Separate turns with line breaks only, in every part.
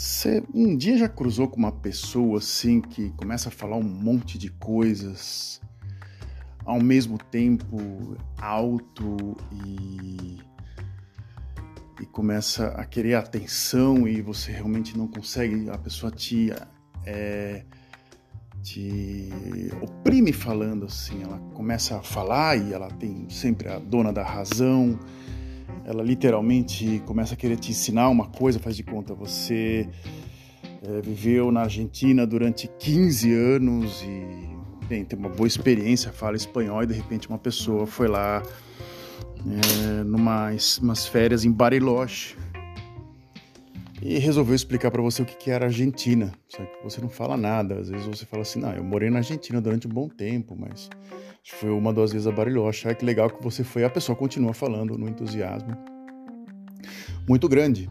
Você um dia já cruzou com uma pessoa assim que começa a falar um monte de coisas ao mesmo tempo alto e e começa a querer atenção e você realmente não consegue, a pessoa te é, te oprime falando assim, ela começa a falar e ela tem sempre a dona da razão ela literalmente começa a querer te ensinar uma coisa, faz de conta, você é, viveu na Argentina durante 15 anos e bem, tem uma boa experiência, fala espanhol e de repente uma pessoa foi lá é, numa umas férias em Bariloche e resolveu explicar para você o que, que era Argentina. Só que você não fala nada. Às vezes você fala assim, não, eu morei na Argentina durante um bom tempo, mas foi uma, duas vezes a Bariloche. Ah, que legal que você foi. A pessoa continua falando no entusiasmo muito grande.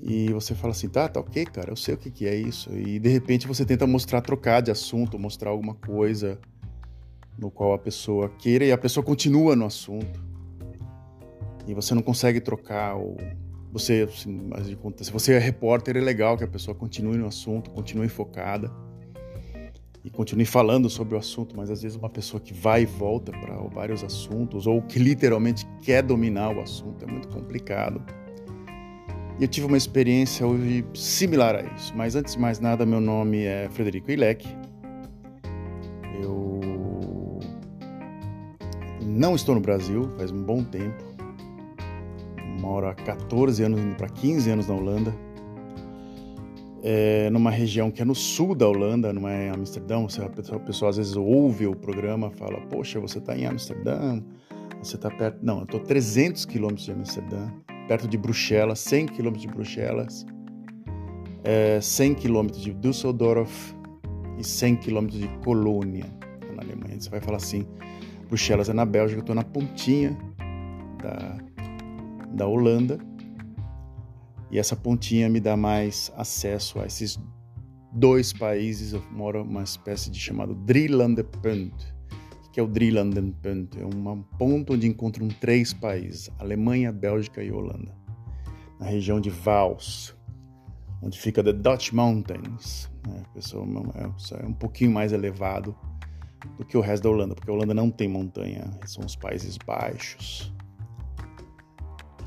E você fala assim, tá, tá ok, cara, eu sei o que, que é isso. E de repente você tenta mostrar, trocar de assunto, mostrar alguma coisa no qual a pessoa queira e a pessoa continua no assunto. E você não consegue trocar ou você, assim, se você é repórter, é legal que a pessoa continue no assunto, continue focada e continue falando sobre o assunto, mas às vezes uma pessoa que vai e volta para vários assuntos ou que literalmente quer dominar o assunto é muito complicado. E eu tive uma experiência hoje similar a isso, mas antes de mais nada, meu nome é Frederico Ilek. Eu não estou no Brasil faz um bom tempo moro há 14 anos, indo para 15 anos na Holanda, é, numa região que é no sul da Holanda, não é em Amsterdã. Você, a pessoa, às vezes ouve o programa, fala: Poxa, você está em Amsterdã, você está perto. Não, eu estou 300 quilômetros de Amsterdã, perto de Bruxelas, 100 quilômetros de Bruxelas, é, 100 quilômetros de Düsseldorf e 100 quilômetros de Colônia, na Alemanha. Você vai falar assim: Bruxelas é na Bélgica, eu estou na pontinha da da Holanda. E essa pontinha me dá mais acesso a esses dois países. Eu moro numa espécie de chamado Drielandenpunt. O que é o Drielandenpunt? É um ponto onde encontram três países: Alemanha, Bélgica e Holanda. Na região de Vals, onde fica the Dutch Mountains. Né? É, é um pouquinho mais elevado do que o resto da Holanda, porque a Holanda não tem montanha, são os Países Baixos.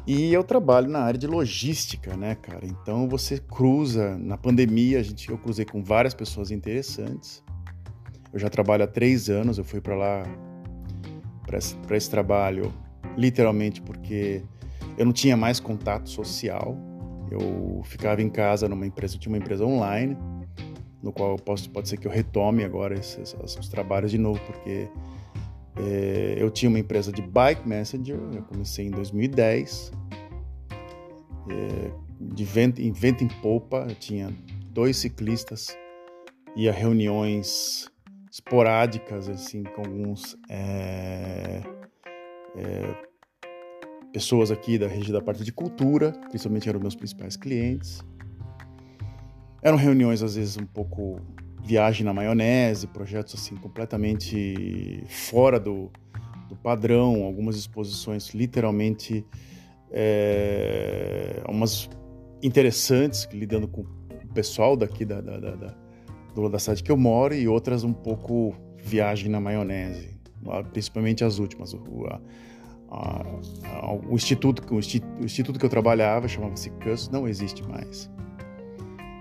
E eu trabalho na área de logística, né, cara? Então você cruza, na pandemia, a gente, eu cruzei com várias pessoas interessantes. Eu já trabalho há três anos, eu fui para lá para esse, esse trabalho, literalmente porque eu não tinha mais contato social. Eu ficava em casa numa empresa, tinha uma empresa online, no qual posso, pode ser que eu retome agora esses, esses trabalhos de novo, porque é, eu tinha uma empresa de bike messenger, eu comecei em 2010. É, de vento, em vento em popa, eu tinha dois ciclistas, ia reuniões esporádicas, assim, com alguns é, é, pessoas aqui da região da parte de cultura, principalmente eram meus principais clientes. Eram reuniões às vezes um pouco viagem na maionese, projetos assim completamente fora do, do padrão, algumas exposições literalmente é, umas interessantes, lidando com o pessoal daqui da, da, da, da, da cidade que eu moro e outras um pouco viagem na maionese, principalmente as últimas. O, a, a, o instituto, o, instituto que eu trabalhava chamava-se CUS, não existe mais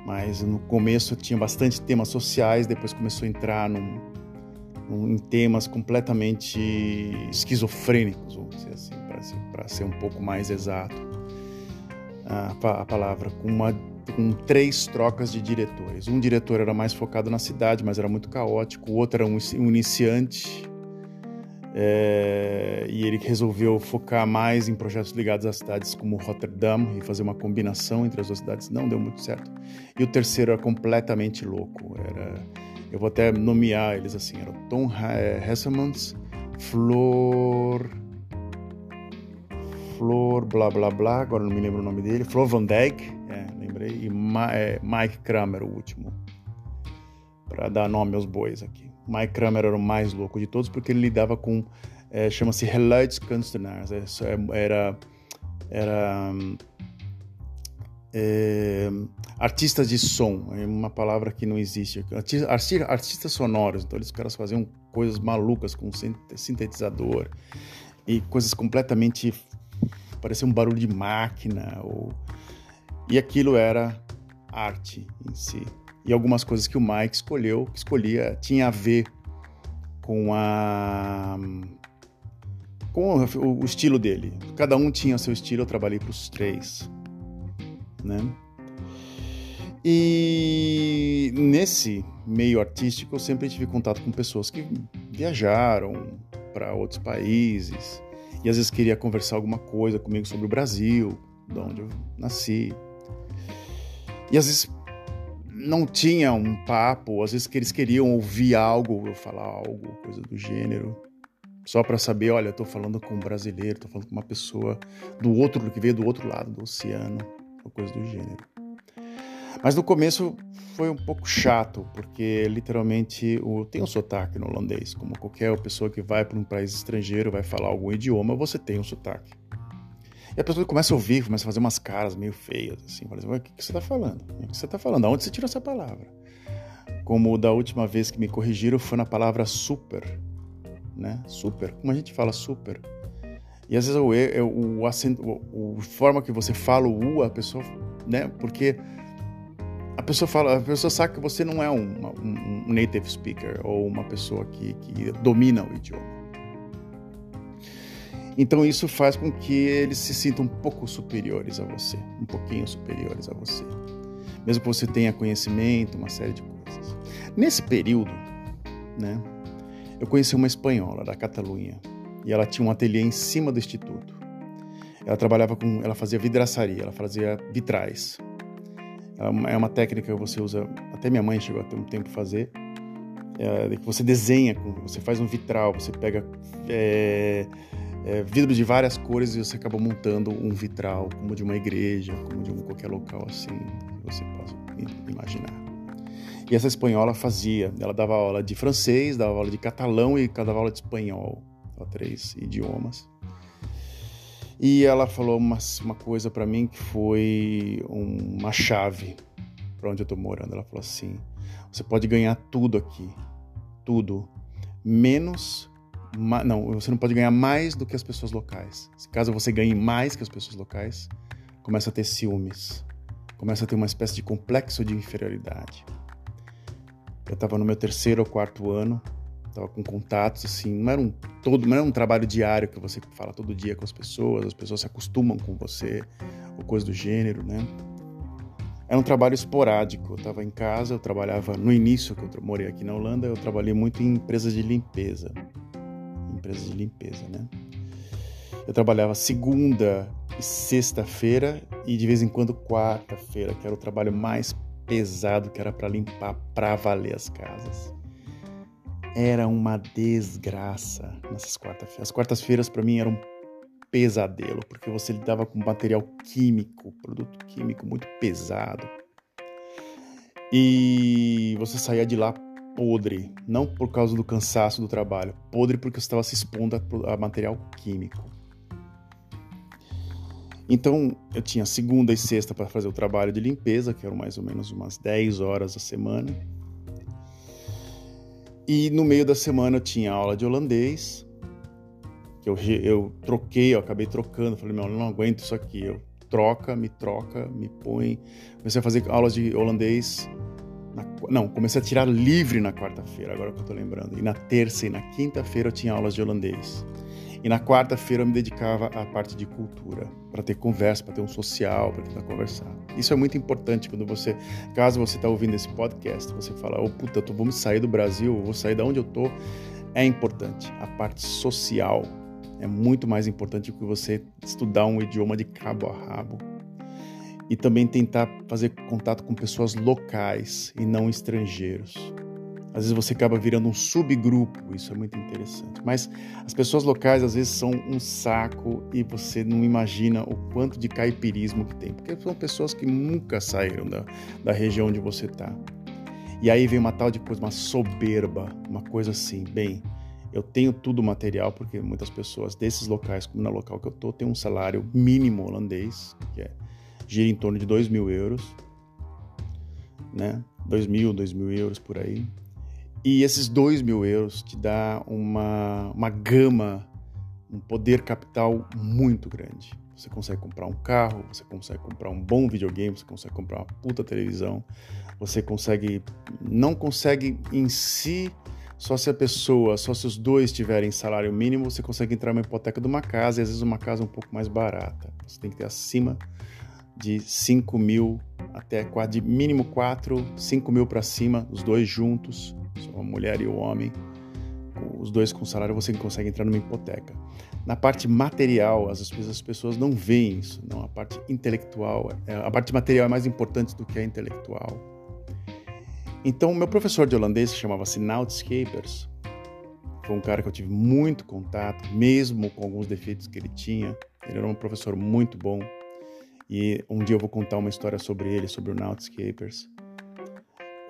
mas no começo tinha bastante temas sociais, depois começou a entrar num, num, em temas completamente esquizofrênicos, vamos dizer assim, para ser, ser, um pouco mais exato a, a palavra, com, uma, com três trocas de diretores. Um diretor era mais focado na cidade, mas era muito caótico, o outro era um, um iniciante é, e ele resolveu focar mais em projetos ligados a cidades como Rotterdam e fazer uma combinação entre as duas cidades. Não deu muito certo. E o terceiro era completamente louco. Era, eu vou até nomear eles assim: era Tom Hesselmans, Flor. Flor, blá blá blá, agora não me lembro o nome dele. Flor Van Dijk, é, lembrei. E Ma, é, Mike Kramer, o último. Para dar nome aos bois aqui. Mike Kramer era o mais louco de todos porque ele lidava com é, chama-se Geluidskunstenaars, é, era era é, artistas de som, é uma palavra que não existe. Artistas, artistas sonoros, então eles caras faziam coisas malucas com sintetizador e coisas completamente parecia um barulho de máquina ou e aquilo era arte em si. E algumas coisas que o Mike escolheu, escolhia, tinha a ver com a com o, o estilo dele. Cada um tinha seu estilo, eu trabalhei para os três né? E nesse meio artístico eu sempre tive contato com pessoas que viajaram para outros países e às vezes queria conversar alguma coisa comigo sobre o Brasil, de onde eu nasci. E às vezes não tinha um papo, às vezes que eles queriam ouvir algo, eu falar algo, coisa do gênero, só para saber, olha, eu tô falando com um brasileiro, tô falando com uma pessoa do outro que veio do outro lado do oceano ou coisa do gênero. Mas no começo foi um pouco chato, porque literalmente o, tem um sotaque no holandês, como qualquer pessoa que vai para um país estrangeiro, vai falar algum idioma, você tem um sotaque. E a pessoa começa a ouvir, começa a fazer umas caras meio feias, assim, fala assim, o que, que você está falando? O que você está falando? Aonde você tirou essa palavra? Como da última vez que me corrigiram foi na palavra super, né? Super. Como a gente fala super? E às vezes o, o, o acento, o, forma que você fala o U, a pessoa, né? Porque a pessoa fala, a pessoa sabe que você não é um, um, um native speaker ou uma pessoa que, que domina o idioma. Então isso faz com que eles se sintam um pouco superiores a você, um pouquinho superiores a você. Mesmo que você tenha conhecimento, uma série de coisas. Nesse período, né, eu conheci uma espanhola da Catalunha, e ela tinha um ateliê em cima do instituto. Ela trabalhava com, ela fazia vidraçaria, ela fazia vitrais. É uma técnica que você usa, até minha mãe chegou a ter um tempo fazer, é, que você desenha, você faz um vitral, você pega é, é, vidros de várias cores e você acaba montando um vitral, como de uma igreja, como de um, qualquer local assim, que você possa imaginar. E essa espanhola fazia, ela dava aula de francês, dava aula de catalão e dava aula de espanhol três idiomas. E ela falou uma, uma coisa para mim que foi uma chave para onde eu tô morando. Ela falou assim: você pode ganhar tudo aqui, tudo, menos. Não, você não pode ganhar mais do que as pessoas locais. Caso você ganhe mais que as pessoas locais, começa a ter ciúmes, começa a ter uma espécie de complexo de inferioridade. Eu estava no meu terceiro ou quarto ano Tava com contatos, assim, não era um todo, não era um trabalho diário que você fala todo dia com as pessoas, as pessoas se acostumam com você, ou coisa do gênero, né? Era um trabalho esporádico. Eu estava em casa, eu trabalhava no início que eu morei aqui na Holanda, eu trabalhei muito em empresas de limpeza, empresas de limpeza, né? Eu trabalhava segunda e sexta-feira e de vez em quando quarta-feira, que era o trabalho mais pesado, que era para limpar para valer as casas era uma desgraça nessas quartas-feiras. As quartas-feiras para mim eram um pesadelo, porque você lidava com material químico, produto químico muito pesado. E você saía de lá podre, não por causa do cansaço do trabalho, podre porque você estava se expondo a, material químico. Então, eu tinha segunda e sexta para fazer o trabalho de limpeza, que eram mais ou menos umas 10 horas a semana. E no meio da semana eu tinha aula de holandês, que eu, eu troquei, eu acabei trocando, falei, meu, eu não aguento isso aqui, eu troca, me troca, me põe. Comecei a fazer aulas de holandês, não, comecei a tirar livre na quarta-feira, agora que eu tô lembrando. E na terça e na quinta-feira eu tinha aulas de holandês. E na quarta-feira eu me dedicava à parte de cultura, para ter conversa, para ter um social, para tentar conversar. Isso é muito importante quando você, caso você está ouvindo esse podcast, você fala, oh puta, eu vou sair do Brasil, vou sair da onde eu tô. É importante. A parte social é muito mais importante do que você estudar um idioma de cabo a rabo. E também tentar fazer contato com pessoas locais e não estrangeiros. Às vezes você acaba virando um subgrupo, isso é muito interessante. Mas as pessoas locais às vezes são um saco e você não imagina o quanto de caipirismo que tem, porque são pessoas que nunca saíram da, da região onde você está. E aí vem uma tal de coisa, uma soberba, uma coisa assim, bem, eu tenho tudo material, porque muitas pessoas desses locais, como no local que eu tô, tem um salário mínimo holandês, que é gira em torno de 2 mil euros, né? 2 mil, 2 mil euros por aí. E esses 2 mil euros te dá uma, uma gama, um poder capital muito grande. Você consegue comprar um carro, você consegue comprar um bom videogame, você consegue comprar uma puta televisão, você consegue. Não consegue em si, só se a pessoa, só se os dois tiverem salário mínimo, você consegue entrar numa hipoteca de uma casa e às vezes uma casa um pouco mais barata. Você tem que ter acima de 5 mil até de mínimo 4, 5 mil para cima, os dois juntos, a mulher e o homem, os dois com salário, você consegue entrar numa hipoteca. Na parte material, as pessoas não veem isso, não. A parte intelectual, é, a parte material é mais importante do que a intelectual. Então, meu professor de holandês, que chamava-se Nautscapers, foi um cara que eu tive muito contato, mesmo com alguns defeitos que ele tinha. Ele era um professor muito bom. E um dia eu vou contar uma história sobre ele, sobre o Nautscapers.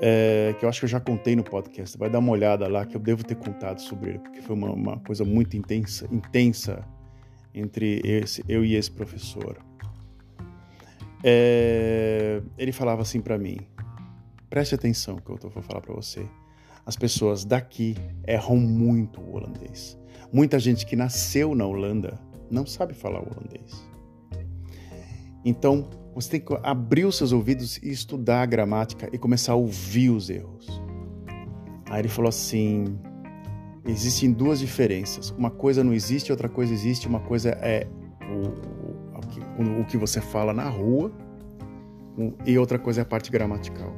É, que eu acho que eu já contei no podcast. Vai dar uma olhada lá que eu devo ter contado sobre ele, porque foi uma, uma coisa muito intensa, intensa entre esse, eu e esse professor. É, ele falava assim para mim: preste atenção que eu vou falar para você. As pessoas daqui erram muito o holandês. Muita gente que nasceu na Holanda não sabe falar holandês. Então, você tem que abrir os seus ouvidos e estudar a gramática e começar a ouvir os erros. Aí ele falou assim: existem duas diferenças. Uma coisa não existe, outra coisa existe. Uma coisa é o, o, o que você fala na rua e outra coisa é a parte gramatical.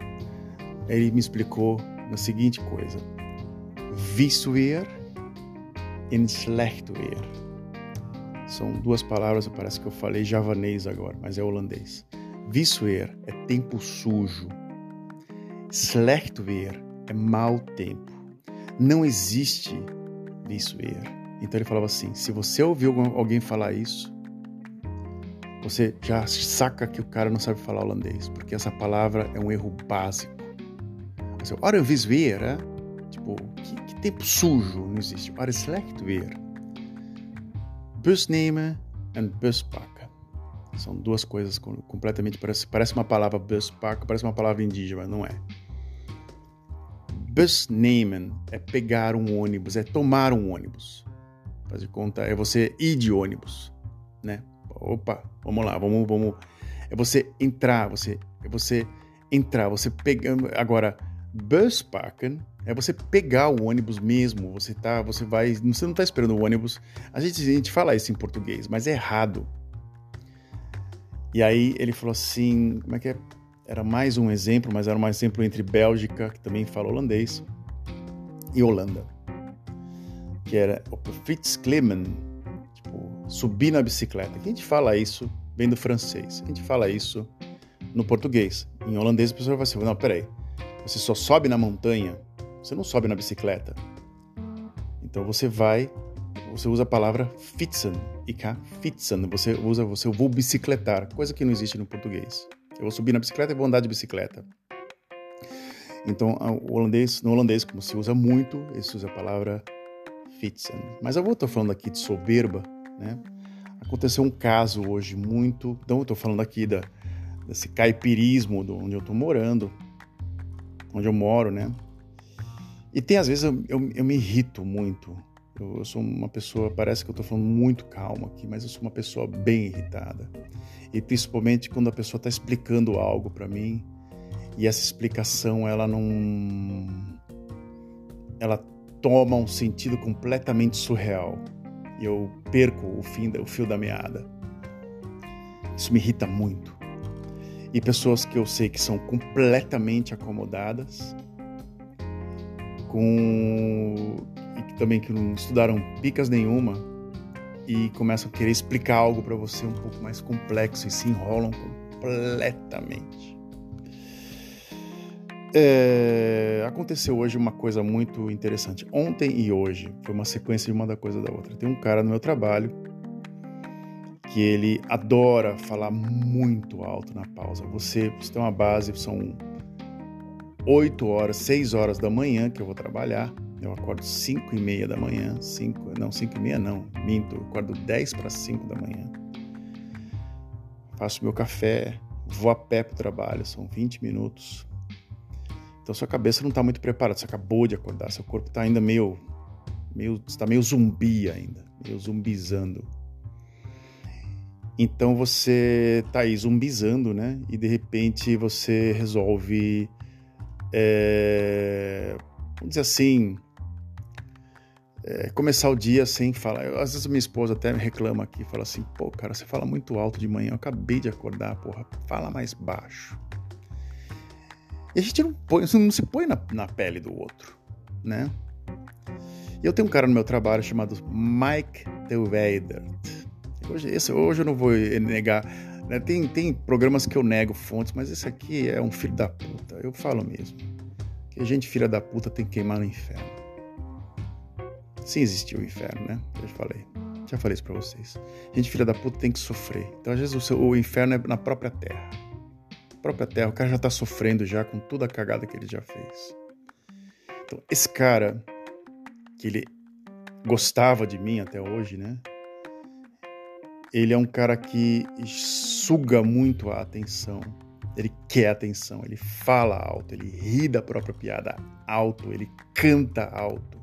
Ele me explicou a seguinte coisa: Visuer e slechtweer. São duas palavras, parece que eu falei javanês agora, mas é holandês. Visuer é tempo sujo. Slecht weer é mau tempo. Não existe visuer. Então ele falava assim: se você ouviu alguém falar isso, você já saca que o cara não sabe falar holandês, porque essa palavra é um erro básico. Você, ora visuer, é? tipo, que, que tempo sujo não existe. Ora slecht weer bus nemen en bus pakken. São duas coisas completamente parece parece uma palavra bus pakken, parece uma palavra indígena, mas não é. Bus nemen é pegar um ônibus, é tomar um ônibus. Faz de conta, é você ir de ônibus, né? Opa, vamos lá, vamos, vamos. É você entrar, você, é você entrar, você pegando. Agora, bus pakken é você pegar o ônibus mesmo. Você tá, você vai, você não está esperando o ônibus. A gente, a gente fala isso em português, mas é errado. E aí ele falou assim, como é que é? Era mais um exemplo, mas era um exemplo entre Bélgica, que também fala holandês, e Holanda. Que era o fietsklimmen, tipo, subir na bicicleta. Que a gente fala isso vem do francês. A gente fala isso no português. Em holandês a pessoa vai assim, não, peraí, você só sobe na montanha você não sobe na bicicleta. Então você vai, você usa a palavra fietsen, ik fietsen. Você usa, você eu vou bicicletar, coisa que não existe no português. Eu vou subir na bicicleta e vou andar de bicicleta. Então, holandês, no holandês, como se usa muito, se usa a palavra fietsen. Mas eu vou estar falando aqui de soberba, né? Aconteceu um caso hoje muito. Então, eu estou falando aqui da, desse caipirismo de onde eu estou morando, onde eu moro, né? E tem às vezes eu, eu, eu me irrito muito. Eu, eu, sou uma pessoa, parece que eu estou falando muito calmo aqui, mas eu sou uma pessoa bem irritada. E principalmente quando a pessoa está explicando algo para mim e essa explicação ela não. Ela toma um sentido completamente surreal e eu perco o, fim, o fio da meada. Isso me irrita muito. E pessoas que eu sei que são completamente acomodadas com e também que não estudaram picas nenhuma e começam a querer explicar algo para você um pouco mais complexo e se enrolam completamente. É, aconteceu hoje uma coisa muito interessante. Ontem e hoje foi uma sequência de uma da coisa da outra. Tem um cara no meu trabalho que ele adora falar muito alto na pausa. Você, você tem uma base, são 8 horas, 6 horas da manhã que eu vou trabalhar. Eu acordo 5 e meia da manhã, 5, não, 5 e meia não, minto, eu acordo 10 para 5 da manhã. Faço meu café, vou a pé para o trabalho, são 20 minutos. Então sua cabeça não está muito preparada, você acabou de acordar, seu corpo está ainda meio, meio, está meio zumbi ainda, meio zumbizando. Então você está aí zumbizando, né? E de repente você resolve, é, vamos dizer assim, é, começar o dia sem falar. Eu, às vezes minha esposa até me reclama aqui, fala assim, pô, cara, você fala muito alto de manhã, eu acabei de acordar, porra, fala mais baixo. E a gente não, põe, não se põe na, na pele do outro, né? E eu tenho um cara no meu trabalho chamado Mike DeWeidert. Hoje, esse, hoje eu não vou negar. Né? Tem, tem programas que eu nego fontes, mas esse aqui é um filho da puta. Eu falo mesmo. Que gente, filha da puta, tem que queimar no inferno. Sim, existiu o inferno, né? Eu já falei. Já falei isso pra vocês. Gente, filha da puta, tem que sofrer. Então, às vezes, o, seu, o inferno é na própria terra. própria terra. O cara já tá sofrendo já com toda a cagada que ele já fez. Então, esse cara, que ele gostava de mim até hoje, né? Ele é um cara que suga muito a atenção. Ele quer atenção, ele fala alto, ele ri da própria piada alto, ele canta alto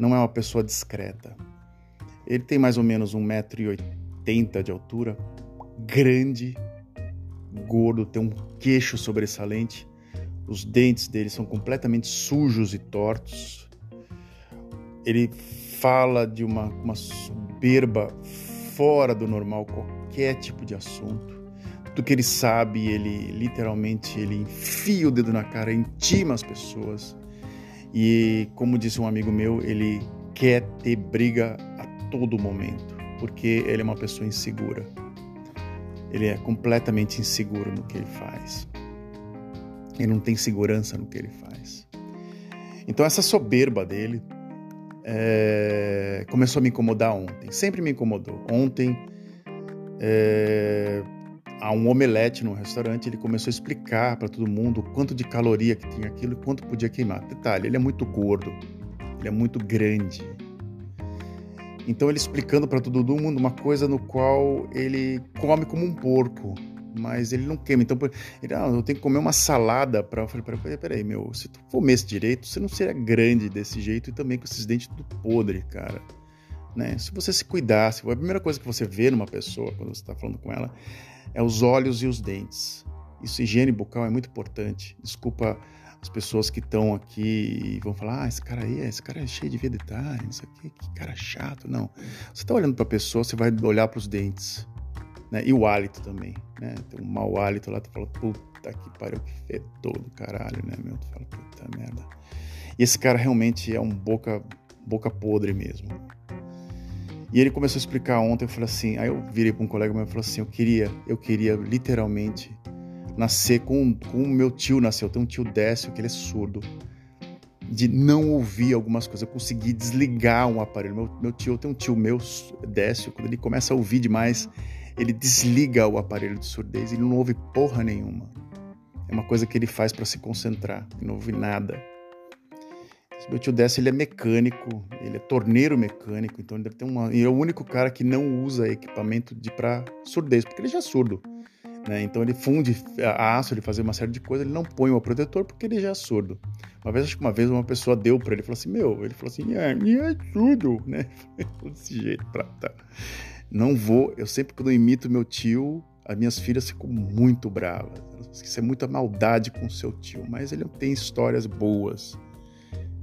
não é uma pessoa discreta. Ele tem mais ou menos 1,80m de altura, grande, gordo, tem um queixo sobressalente, os dentes dele são completamente sujos e tortos. Ele fala de uma, uma soberba fora do normal, qualquer tipo de assunto. Do que ele sabe, ele literalmente ele enfia o dedo na cara, intima as pessoas. E como disse um amigo meu, ele quer ter briga a todo momento, porque ele é uma pessoa insegura. Ele é completamente inseguro no que ele faz. Ele não tem segurança no que ele faz. Então essa soberba dele é, começou a me incomodar ontem. Sempre me incomodou. Ontem é, um omelete no restaurante, ele começou a explicar para todo mundo quanto de caloria que tinha aquilo e quanto podia queimar. Detalhe, ele é muito gordo, ele é muito grande. Então ele explicando para todo mundo uma coisa no qual ele come como um porco, mas ele não queima. Então ele, ah, eu tenho que comer uma salada para. Eu falei, peraí, peraí, meu, se tu comesse direito, você não seria grande desse jeito e também com esses dentes tudo podre, cara. Né? Se você se cuidasse, a primeira coisa que você vê numa pessoa quando você está falando com ela é os olhos e os dentes. Isso, higiene bucal é muito importante. Desculpa as pessoas que estão aqui e vão falar: ah, esse cara aí, esse cara é cheio de vida detalhe, isso aqui, que cara chato. Não. Você está olhando para a pessoa, você vai olhar para os dentes. Né? E o hálito também. Né? Tem um mau hálito lá, tu fala: puta que pariu, que fedor do caralho, né, meu? Tu fala: puta merda. E esse cara realmente é um boca, boca podre mesmo. E ele começou a explicar ontem, eu falei assim, aí eu virei para um colega meu e falei assim, eu queria, eu queria literalmente nascer com, com o meu tio nasceu, eu tenho um tio Décio que ele é surdo, de não ouvir algumas coisas, eu consegui desligar um aparelho. Meu, meu tio, tenho um tio meu, Décio, quando ele começa a ouvir demais, ele desliga o aparelho de surdez, ele não ouve porra nenhuma. É uma coisa que ele faz para se concentrar, ele não ouve nada. Meu tio Décio, ele é mecânico, ele é torneiro mecânico, então ele deve ter uma... E é o único cara que não usa equipamento de para surdez, porque ele já é surdo. Né? Então ele funde aço, ele fazer uma série de coisas, ele não põe o protetor porque ele já é surdo. Uma vez, acho que uma vez uma pessoa deu para ele, falou assim, meu, ele falou assim, é, é surdo, né? Desse jeito, pra, tá. Não vou, eu sempre quando imito meu tio, as minhas filhas ficam muito bravas. Isso é muita maldade com o seu tio, mas ele tem histórias boas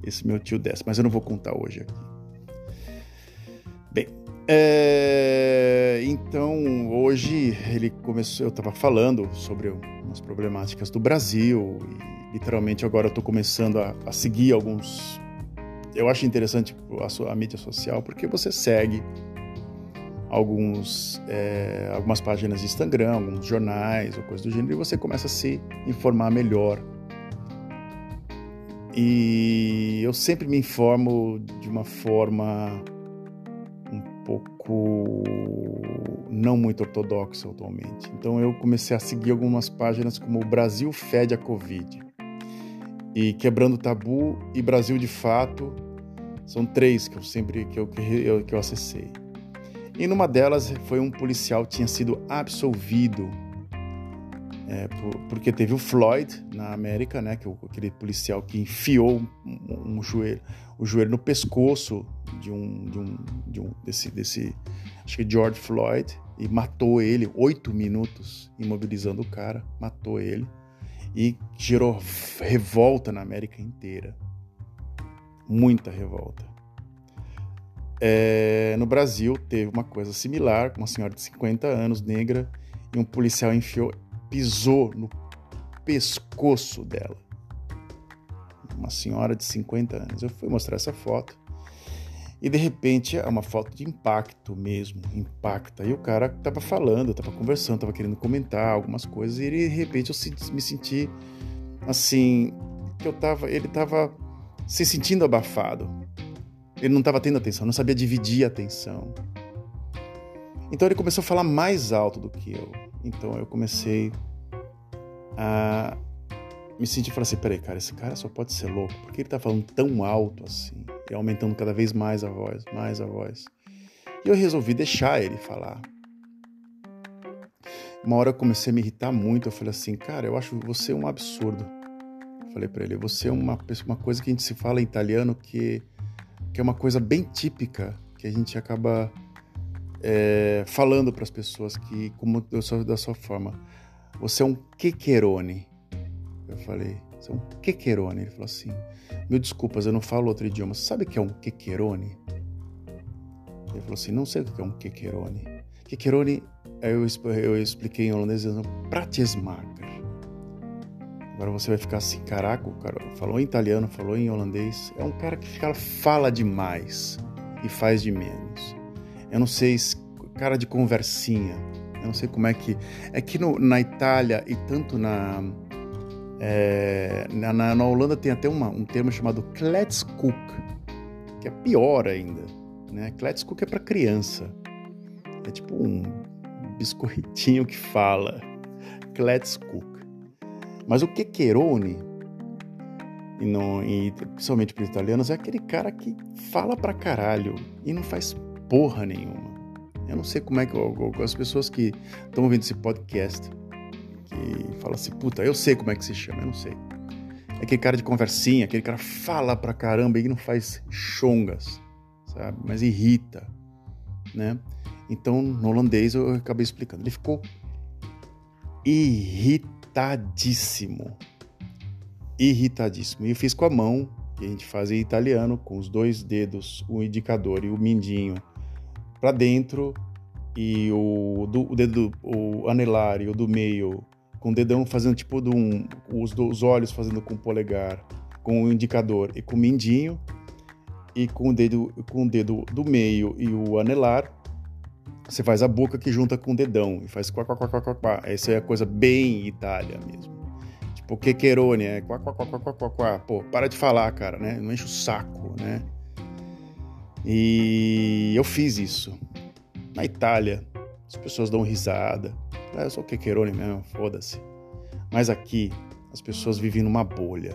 esse meu tio desce, mas eu não vou contar hoje aqui. Bem, é, então hoje ele começou, eu estava falando sobre umas problemáticas do Brasil e literalmente agora eu estou começando a, a, seguir alguns. Eu acho interessante a, sua, a mídia social porque você segue alguns, é, algumas páginas de Instagram, alguns jornais ou coisa do gênero e você começa a se informar melhor e eu sempre me informo de uma forma um pouco não muito ortodoxa atualmente. Então eu comecei a seguir algumas páginas como o Brasil Fede a Covid e Quebrando Tabu e Brasil de Fato. São três que eu sempre que eu, que eu acessei. E numa delas foi um policial que tinha sido absolvido É, por, porque teve o Floyd na América, né, que aquele policial que enfiou um, um, joelho, o joelho no pescoço de um, de um, de um desse, desse, acho que George Floyd e matou ele oito minutos, imobilizando o cara, matou ele e gerou revolta na América inteira, muita revolta. É, no Brasil teve uma coisa similar, uma senhora de 50 anos, negra, e um policial enfiou pisou no pescoço dela. Uma senhora de 50 anos. Eu fui mostrar essa foto e de repente é uma foto de impacto mesmo, impacta. E o cara tava falando, tava conversando, tava querendo comentar algumas coisas e de repente eu me senti assim, que eu tava, ele tava se sentindo abafado. Ele não estava tendo atenção, não sabia dividir a atenção. Então ele começou a falar mais alto do que eu. Então eu comecei a me sentir e falar assim: peraí, cara, esse cara só pode ser louco, porque ele tá falando tão alto assim, e aumentando cada vez mais a voz, mais a voz. E eu resolvi deixar ele falar. Uma hora eu comecei a me irritar muito, eu falei assim: cara, eu acho você um absurdo. Eu falei para ele: você é uma, uma coisa que a gente se fala em italiano que, que é uma coisa bem típica, que a gente acaba é, falando para as pessoas que, como eu sou da sua forma, você é um quequerone. Eu falei, você é um quequerone. Ele falou assim, mil desculpas, eu não falo outro idioma. Você sabe o que é um quequerone? Ele falou assim, não sei o que é um quequerone. Quequerone, eu, eu expliquei em holandês, pratismaker. Agora você vai ficar assim, caraca, cara falou em italiano, falou em holandês. É um cara que fica, fala demais e faz de menos. Eu não sei, cara de conversinha. Eu não sei como é que. É que no, na Itália e tanto na, é, na, na, Holanda tem até uma, um termo chamado kletskoek, que é pior ainda. Né? Kletskoek é para criança. É tipo um biscoitinho que fala. Kletskoek. Mas o quequerone, e, não, e principalmente para os italianos, é aquele cara que fala pra caralho e não faz porra nenhuma. Eu não sei como é que eu, as pessoas que estão ouvindo esse podcast que falam assim, puta, eu sei como é que se chama, eu não sei. É aquele cara de conversinha, aquele cara fala pra caramba e não faz chongas, sabe? Mas irrita, né? Então, no holandês eu acabei explicando. Ele ficou irritadíssimo. Irritadíssimo. E eu fiz com a mão, que a gente faz em italiano, com os dois dedos, o indicador e o mindinho para dentro e o, do, o dedo, o anelar e o do meio com o dedão fazendo tipo do um, os, os olhos fazendo com o polegar, com o indicador e com o mindinho e com o dedo com o dedo do meio e o anelar você faz a boca que junta com o dedão e faz quá quá quá quá quá, quá. essa é a coisa bem Itália mesmo tipo quequerone é quá quá quá quá quá quá, quá. pô para de falar cara né não enche o saco né e eu fiz isso. Na Itália, as pessoas dão risada. Ah, eu sou quequerone mesmo, foda-se. Mas aqui, as pessoas vivem numa bolha.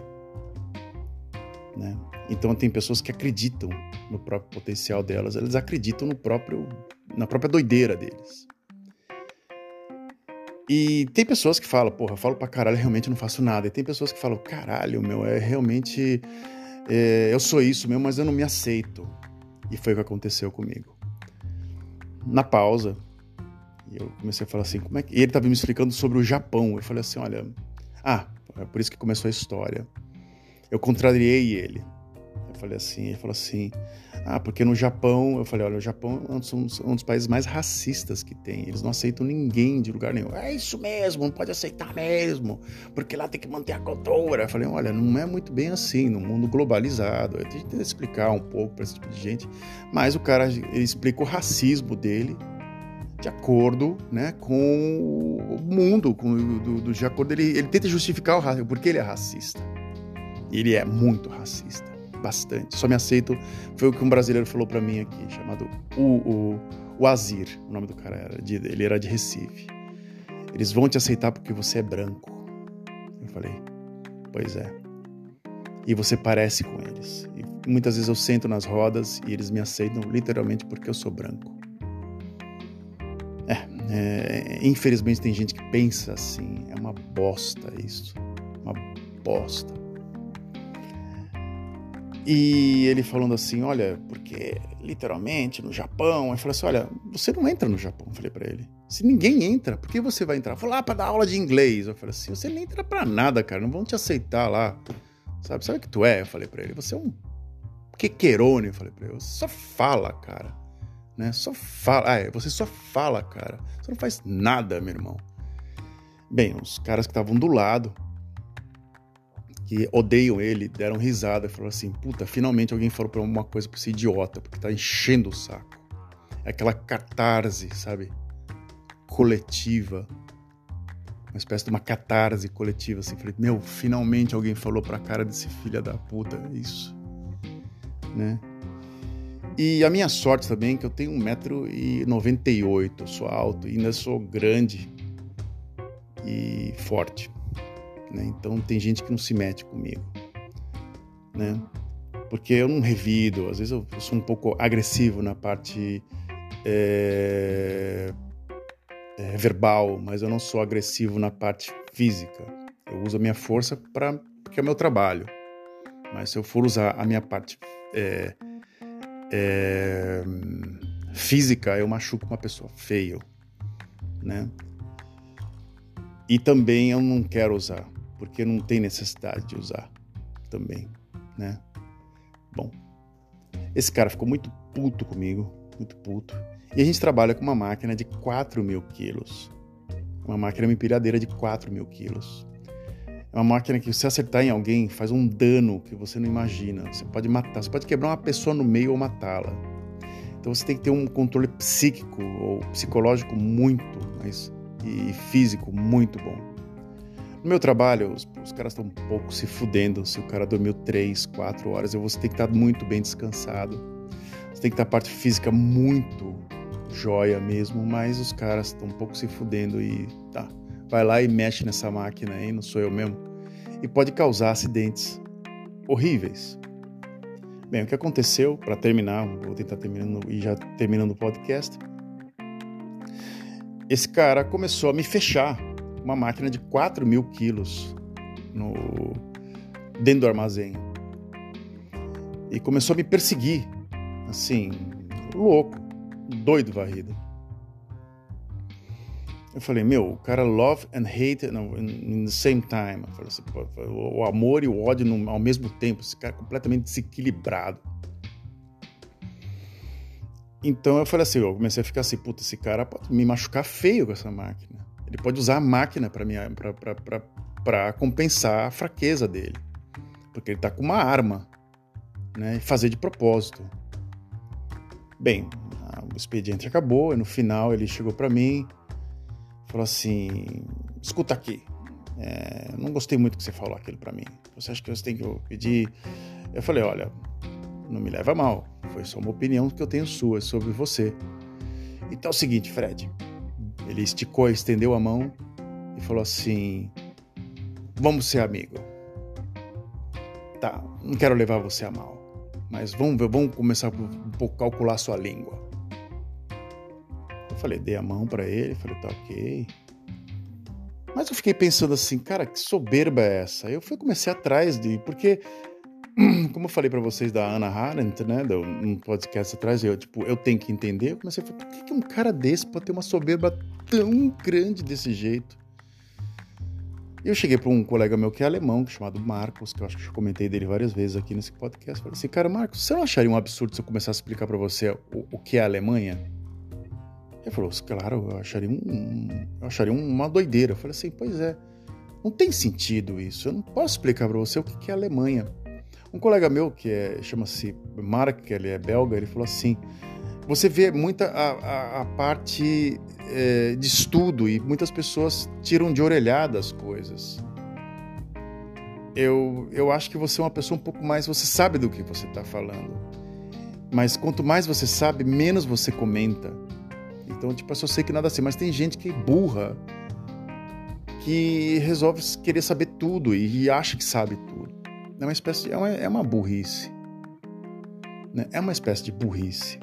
Né? Então tem pessoas que acreditam no próprio potencial delas, elas acreditam no próprio, na própria doideira deles. E tem pessoas que falam, porra, eu falo pra caralho, realmente não faço nada. E tem pessoas que falam, caralho, meu, é realmente. É, eu sou isso mesmo, mas eu não me aceito. E foi o que aconteceu comigo. Na pausa, eu comecei a falar assim, como é que... E ele estava me explicando sobre o Japão. Eu falei assim, olha... Ah, é por isso que começou a história. Eu contrariei ele. Eu falei assim, ele falou assim, ah, porque no Japão, eu falei, olha, o Japão é um dos, um dos países mais racistas que tem. Eles não aceitam ninguém de lugar nenhum. É isso mesmo, não pode aceitar mesmo, porque lá tem que manter a cultura. Eu falei, olha, não é muito bem assim, no mundo globalizado. A gente tem que explicar um pouco para esse tipo de gente. Mas o cara, explica o racismo dele de acordo né, com o mundo, com, do, do, de acordo, ele, ele tenta justificar o racismo, porque ele é racista. Ele é muito racista bastante. Só me aceito. Foi o que um brasileiro falou para mim aqui, chamado o, o, o Azir. O nome do cara era de, ele era de Recife. Eles vão te aceitar porque você é branco. Eu falei, pois é. E você parece com eles. E muitas vezes eu sento nas rodas e eles me aceitam literalmente porque eu sou branco. É, É, infelizmente tem gente que pensa assim, é uma bosta isso, uma bosta. E ele falando assim, olha, porque literalmente no Japão, eu falei assim, olha, você não entra no Japão, eu falei para ele. Se ninguém entra, por que você vai entrar? Falou, ah, para dar aula de inglês. Eu falei assim, você nem entra para nada, cara, não vão te aceitar lá. Sabe, sabe o que tu é? Eu falei para ele, você é um quequerone, eu falei para ele, você só fala, cara. Né? Só fala, ah, é, você só fala, cara. Você não faz nada, meu irmão. Bem, os caras que estavam do lado, que odeiam ele, deram risada e falaram assim: puta, finalmente alguém falou pra uma coisa pra esse idiota, porque tá enchendo o saco. É aquela catarse, sabe? Coletiva. Uma espécie de uma catarse coletiva, assim. Falei, meu, finalmente alguém falou pra cara desse filho da puta isso. Né? E a minha sorte também é que eu tenho 1,98m, sou alto e ainda sou grande e forte. Né? Então tem gente que não se mete comigo, né? Porque eu não revido, às vezes eu sou um pouco agressivo na parte é, é, verbal, mas eu não sou agressivo na parte física. Eu uso a minha força para porque é o meu trabalho. Mas se eu for usar a minha parte é, física, eu machuco uma pessoa feio, né? E também eu não quero usar porque não tem necessidade de usar também, né? Bom, esse cara ficou muito puto comigo, muito puto. E a gente trabalha com uma máquina de 4 mil quilos. Uma máquina uma empilhadeira de 4 mil quilos. É uma máquina que, se acertar em alguém, faz um dano que você não imagina. Você pode matar, você pode quebrar uma pessoa no meio ou matá-la. Então você tem que ter um controle psíquico ou psicológico muito, mas e físico muito bom. No meu trabalho, os, os caras estão um pouco se fudendo. Se o cara dormiu 3, 4 horas, você tem que estar muito bem descansado. Você tem que estar a parte física muito joia mesmo, mas os caras estão um pouco se fudendo e tá. Vai lá e mexe nessa máquina aí, não sou eu mesmo. E pode causar acidentes horríveis. Bem, o que aconteceu, para terminar, vou tentar terminando e já terminando o podcast. Esse cara começou a me fechar uma máquina de 4 mil quilos no, dentro do armazém. E começou a me perseguir, assim, louco, doido varrido. Eu falei, meu, o cara love and hate no, in, the same time. Eu falei assim, o amor e o ódio no, ao mesmo tempo, esse cara é completamente desequilibrado. Então eu falei assim, eu comecei a ficar assim, puta, esse cara pode me machucar feio com essa máquina. Ele pode usar a máquina para compensar a fraqueza dele, porque ele está com uma arma, né? E fazer de propósito. Bem, o expediente acabou e no final ele chegou para mim, falou assim: escuta aqui, é, não gostei muito que você falou aquilo para mim. Você acha que você tem que pedir? Eu falei: olha, não me leva mal, foi só uma opinião que eu tenho sua sobre você. Então é o seguinte, Fred, ele esticou, estendeu a mão e falou assim: Vamos ser amigo. Tá, não quero levar você a mal, mas vamos, vamos começar pouco calcular sua língua. Eu falei, dei a mão para ele, falei, tá ok. Mas eu fiquei pensando assim, cara, que soberba é essa? Eu fui comecei atrás de, porque como eu falei para vocês da Ana Arendt, né, um podcast atrás, eu, tipo, eu tenho que entender, eu comecei a falar, por que, que um cara desse pode ter uma soberba tão grande desse jeito? E eu cheguei para um colega meu que é alemão, chamado Marcos, que eu acho que eu comentei dele várias vezes aqui nesse podcast. Falei assim, cara, Marcos, você não acharia um absurdo se eu começasse a explicar para você o, o, que é a Alemanha? Ele falou, claro, eu acharia, um, eu acharia uma doideira. Eu falei assim, pois é, não tem sentido isso. Eu não posso explicar para você o que é a Alemanha. Um colega meu, que é, chama-se Mark, ele é belga, ele falou assim: você vê muita a, a, a parte é, de estudo e muitas pessoas tiram de orelhada as coisas. Eu, eu acho que você é uma pessoa um pouco mais. Você sabe do que você está falando. Mas quanto mais você sabe, menos você comenta. Então, tipo, eu só sei que nada assim. Mas tem gente que é burra, que resolve querer saber tudo e, e acha que sabe tudo. É uma espécie de, é, uma, é uma burrice. Né? É uma espécie de burrice.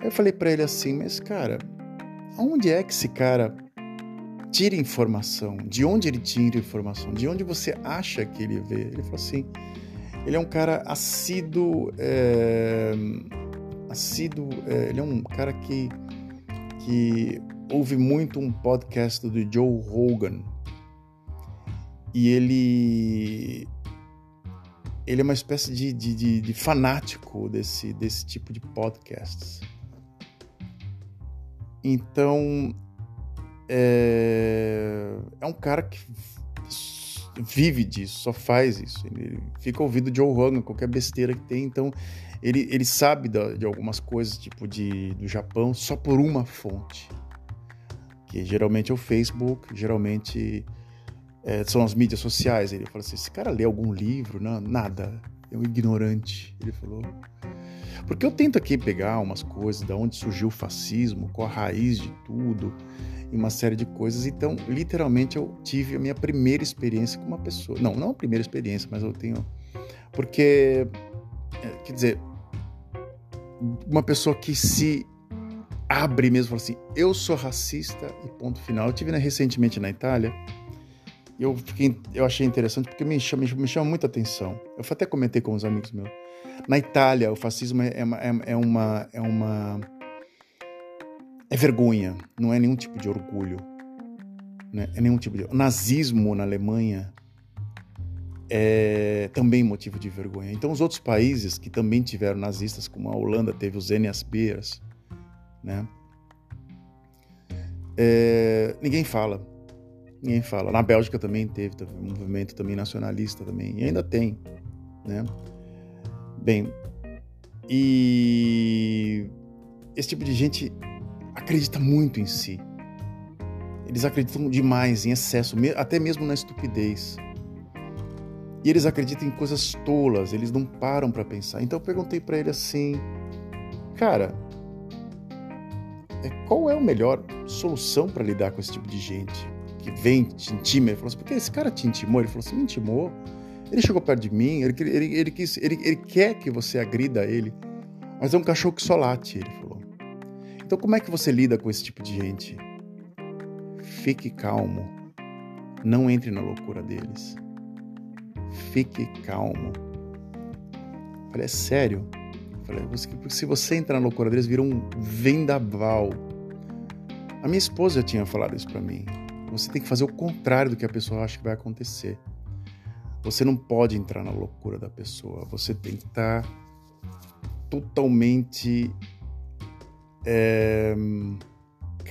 Aí eu falei para ele assim, mas cara, onde é que esse cara tira informação? De onde ele tira informação? De onde você acha que ele vê? Ele falou assim: ele é um cara assíduo, é, assíduo, é, ele é um cara que, que ouve muito um podcast do Joe Rogan. E ele ele é uma espécie de, de, de, de fanático desse, desse tipo de podcasts. Então, é, é um cara que vive disso, só faz isso. Ele fica ouvindo Joe Rogan, qualquer besteira que tem. Então, ele, ele sabe de algumas coisas, tipo de, do Japão, só por uma fonte. Que geralmente é o Facebook, geralmente é, são as mídias sociais. Ele falou assim: esse cara lê algum livro? Não, nada. É um ignorante. Ele falou. Porque eu tento aqui pegar umas coisas, da onde surgiu o fascismo, qual a raiz de tudo, e uma série de coisas. Então, literalmente, eu tive a minha primeira experiência com uma pessoa. Não, não a primeira experiência, mas eu tenho. Porque, é, quer dizer, uma pessoa que se abre mesmo, fala assim: eu sou racista e ponto final. Eu tive né, recentemente na Itália eu, fiquei, eu achei interessante porque me chama, me chama muita atenção. Eu até comentei com os amigos meus. Na Itália, o fascismo é, é, é, é uma, é uma. É vergonha, não é nenhum tipo de orgulho. Né? É nenhum tipo de. O nazismo na Alemanha é também motivo de vergonha. Então, os outros países que também tiveram nazistas, como a Holanda teve os NSBers, né? É, ninguém fala ninguém fala. Na Bélgica também teve, teve um movimento também nacionalista também, e ainda tem, né? Bem, e esse tipo de gente acredita muito em si. Eles acreditam demais, em excesso, até mesmo na estupidez. E eles acreditam em coisas tolas, eles não param para pensar. Então eu perguntei para ele assim, cara, é, qual é a melhor solução para lidar com esse tipo de gente? Que vem, te intima. Ele falou assim, porque esse cara te intimou? Ele falou assim, me intimou. Ele chegou perto de mim, ele, ele, ele, quis, ele, ele quer que você agrida ele, mas é um cachorro que só late, ele falou. Então como é que você lida com esse tipo de gente? Fique calmo. Não entre na loucura deles. Fique calmo. Eu falei, é sério? Eu falei, se você entrar na loucura deles, vira um vendaval. A minha esposa já tinha falado isso para mim. Você tem que fazer o contrário do que a pessoa acha que vai acontecer. Você não pode entrar na loucura da pessoa. Você tem que estar totalmente é,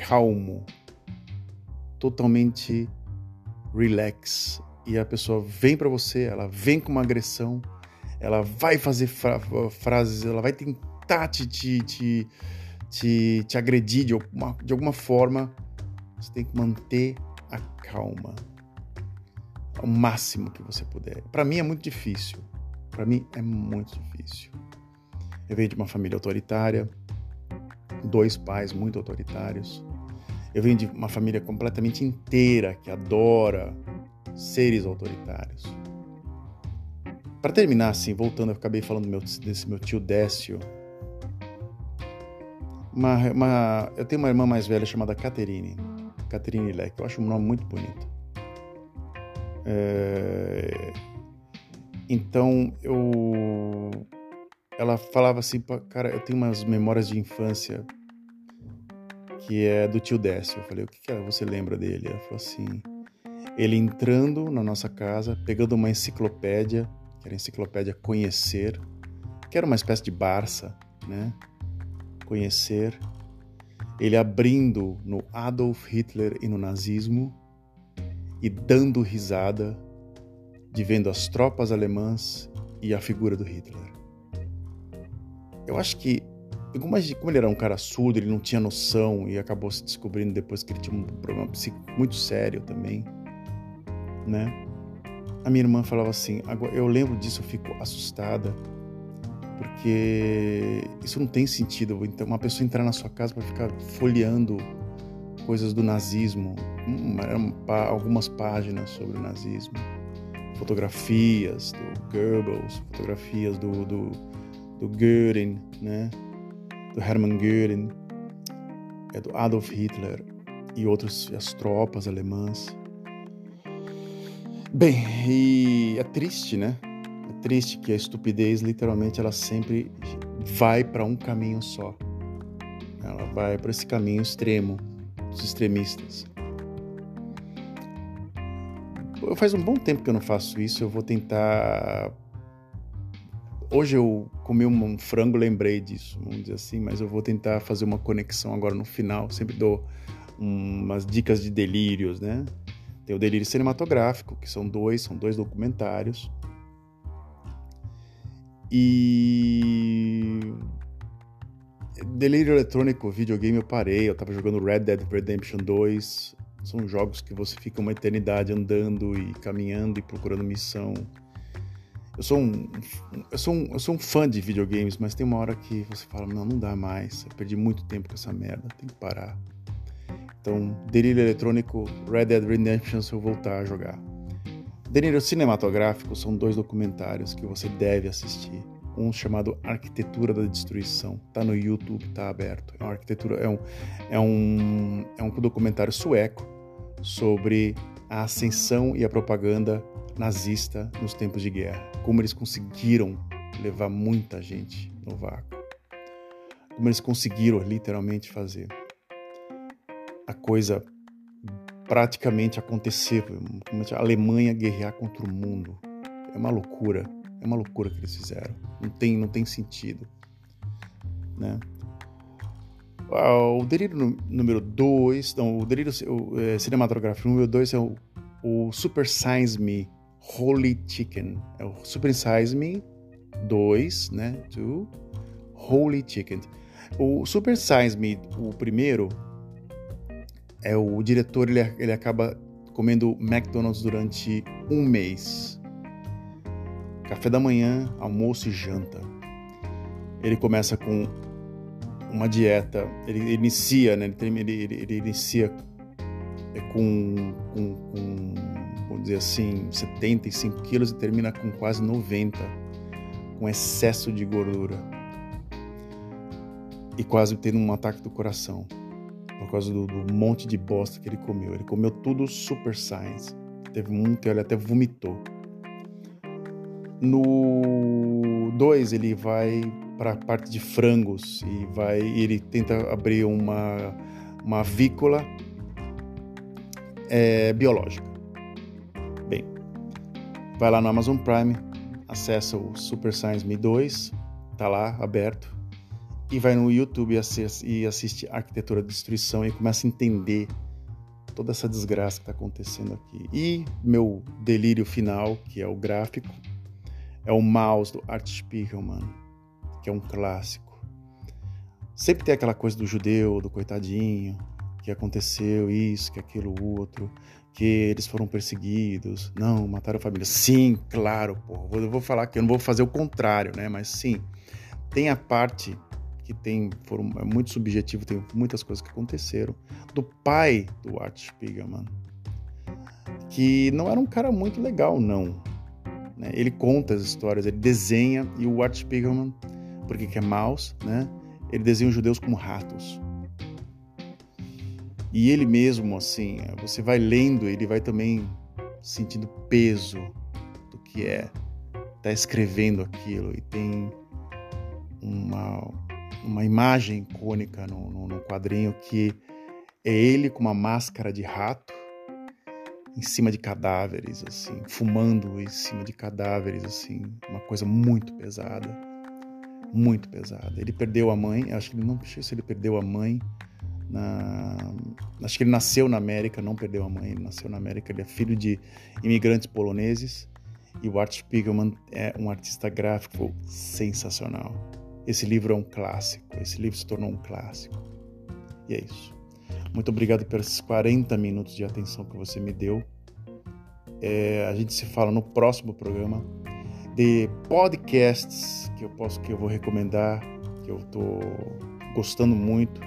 calmo, totalmente relax. E a pessoa vem para você, ela vem com uma agressão, ela vai fazer fra frases, ela vai tentar te, te, te, te, te agredir de alguma, de alguma forma. Você tem que manter a calma ao máximo que você puder. Para mim é muito difícil. Para mim é muito difícil. Eu venho de uma família autoritária, dois pais muito autoritários. Eu venho de uma família completamente inteira que adora seres autoritários. Para terminar, assim, voltando, eu acabei falando meu, desse meu tio Décio. Uma, uma, eu tenho uma irmã mais velha chamada Caterine. Catherine Leck. Eu acho um nome muito bonito. É... Então, eu... Ela falava assim, cara, eu tenho umas memórias de infância que é do tio Décio. Eu falei, o que, que você lembra dele? Ela falou assim, ele entrando na nossa casa, pegando uma enciclopédia, que era a enciclopédia Conhecer, que era uma espécie de Barça, né? Conhecer, ele abrindo no Adolf Hitler e no nazismo e dando risada de vendo as tropas alemãs e a figura do Hitler. Eu acho que, como ele era um cara surdo, ele não tinha noção e acabou se descobrindo depois que ele tinha um problema psíquico muito sério também, né? A minha irmã falava assim: eu lembro disso, eu fico assustada porque isso não tem sentido. Então, uma pessoa entrar na sua casa para ficar folheando coisas do nazismo, algumas páginas sobre o nazismo, fotografias do Goebbels, fotografias do, do, do Göring, né? do Hermann Göring. é do Adolf Hitler e outros as tropas alemãs. Bem, e é triste, né? Triste que a estupidez literalmente ela sempre vai para um caminho só. Ela vai para esse caminho extremo, dos extremistas. Faz um bom tempo que eu não faço isso, eu vou tentar Hoje eu comi um frango, lembrei disso, vamos dizer assim, mas eu vou tentar fazer uma conexão agora no final. Sempre dou umas dicas de delírios, né? Tem o delírio cinematográfico, que são dois, são dois documentários. E delírio eletrônico, videogame eu parei, eu tava jogando Red Dead Redemption 2. São jogos que você fica uma eternidade andando e caminhando e procurando missão eu sou um, eu sou um, eu sou um fã de videogames, mas tem uma hora que você fala, não, não dá mais, eu perdi muito tempo com essa merda, tem que parar. Então, Delírio Eletrônico, Red Dead Redemption, eu voltar a jogar. Delírio Cinematográfico são dois documentários que você deve assistir. Um chamado Arquitetura da Destruição, tá no YouTube, tá aberto. É uma arquitetura, é um, é um, é um documentário sueco sobre a ascensão e a propaganda nazista nos tempos de guerra. Como eles conseguiram levar muita gente no vácuo. Como eles conseguiram literalmente fazer a coisa praticamente acontecer. A Alemanha guerrear contra o mundo. É uma loucura. É uma loucura que eles fizeram. Não tem, não tem sentido. Né? O delírio número 2, o delírio o, é, cinematográfico número 2 é o, o Super Science Me, Holy Chicken. É o Super Size Me 2, né? To Holy Chicken. O Super Size Me, o primeiro, é o diretor, ele, ele acaba comendo McDonald's durante um mês. Café da manhã, almoço e janta. Ele começa com uma dieta, ele, ele inicia, né? Ele, ele, ele inicia com, com, com vamos dizer assim, 75 quilos e termina com quase 90, com excesso de gordura. E quase tendo um ataque do coração, por causa do, do monte de bosta que ele comeu. Ele comeu tudo super science. Teve um que ele até vomitou. No 2 ele vai para a parte de frangos e vai ele tenta abrir uma uma avícola é, biológica. Vai lá no Amazon Prime, acessa o Super Science Me 2, tá lá aberto, e vai no YouTube e assiste, Arquitetura da Destruição e começa a entender toda essa desgraça que está acontecendo aqui. E meu delírio final, que é o gráfico, é o Mouse do Art Spiegelman, que é um clássico. Sempre tem aquela coisa do judeu, do coitadinho, que aconteceu isso, que aquilo, outro que eles foram perseguidos, não, mataram a família. Sim, claro, pô. Eu vou falar que eu não vou fazer o contrário, né? Mas sim, tem a parte que tem, foram, é muito subjetivo, tem muitas coisas que aconteceram. Do pai do Art Spiegelman, que não era um cara muito legal, não. Né? Ele conta as histórias, ele desenha, e o Art Spiegelman, porque que é mouse, né? Ele desenha os judeus como ratos. E ele mesmo, assim, você vai lendo, ele vai também sentindo peso do que é tá escrevendo aquilo e tem uma, uma imagem icônica no, no, no quadrinho que é ele com uma máscara de rato em cima de cadáveres, assim, fumando em cima de cadáveres, assim, uma coisa muito pesada, muito pesada. Ele perdeu a mãe, acho que ele não sei se ele perdeu a mãe na... Acho que ele nasceu na América, não perdeu a mãe, ele nasceu na América, ele é filho de imigrantes poloneses e o Art Spiegelman é um artista gráfico sensacional. Esse livro é um clássico, esse livro se tornou um clássico. E é isso. Muito obrigado pelos 40 minutos de atenção que você me deu. É, a gente se fala no próximo programa de podcasts que eu posso que eu vou recomendar, que eu estou gostando muito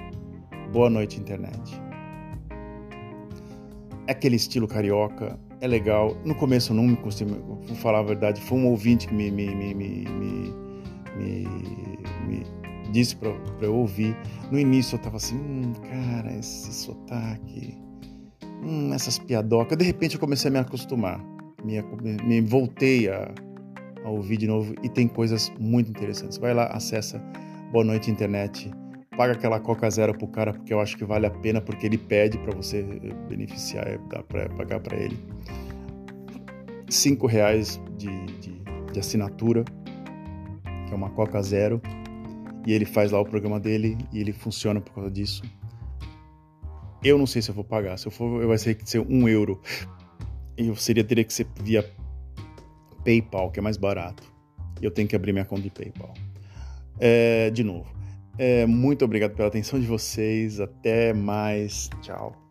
Boa noite, internet. Aquele estilo carioca, é legal. No começo eu não me costumo, vou falar a verdade, foi um ouvinte que me, me, me, me, me, me disse para eu ouvir. No início eu tava assim, hum, cara, esse sotaque, hum, essas piadocas. De repente eu comecei a me acostumar, me, me voltei a, a ouvir de novo e tem coisas muito interessantes. Vai lá, acessa Boa Noite Internet, paga aquela Coca Zero pro cara porque eu acho que vale a pena porque ele pede para você beneficiar, é, dá para pagar para ele. Cinco reais de, de, de assinatura, que é uma Coca Zero e ele faz lá o programa dele e ele funciona por causa disso. Eu não sei se eu vou pagar. Se eu for, vai ser que ser um euro. Eu seria teria que ser via PayPal, que é mais barato. E eu tenho que abrir minha conta de PayPal. É, de novo, é, muito obrigado pela atenção de vocês. Até mais. Tchau.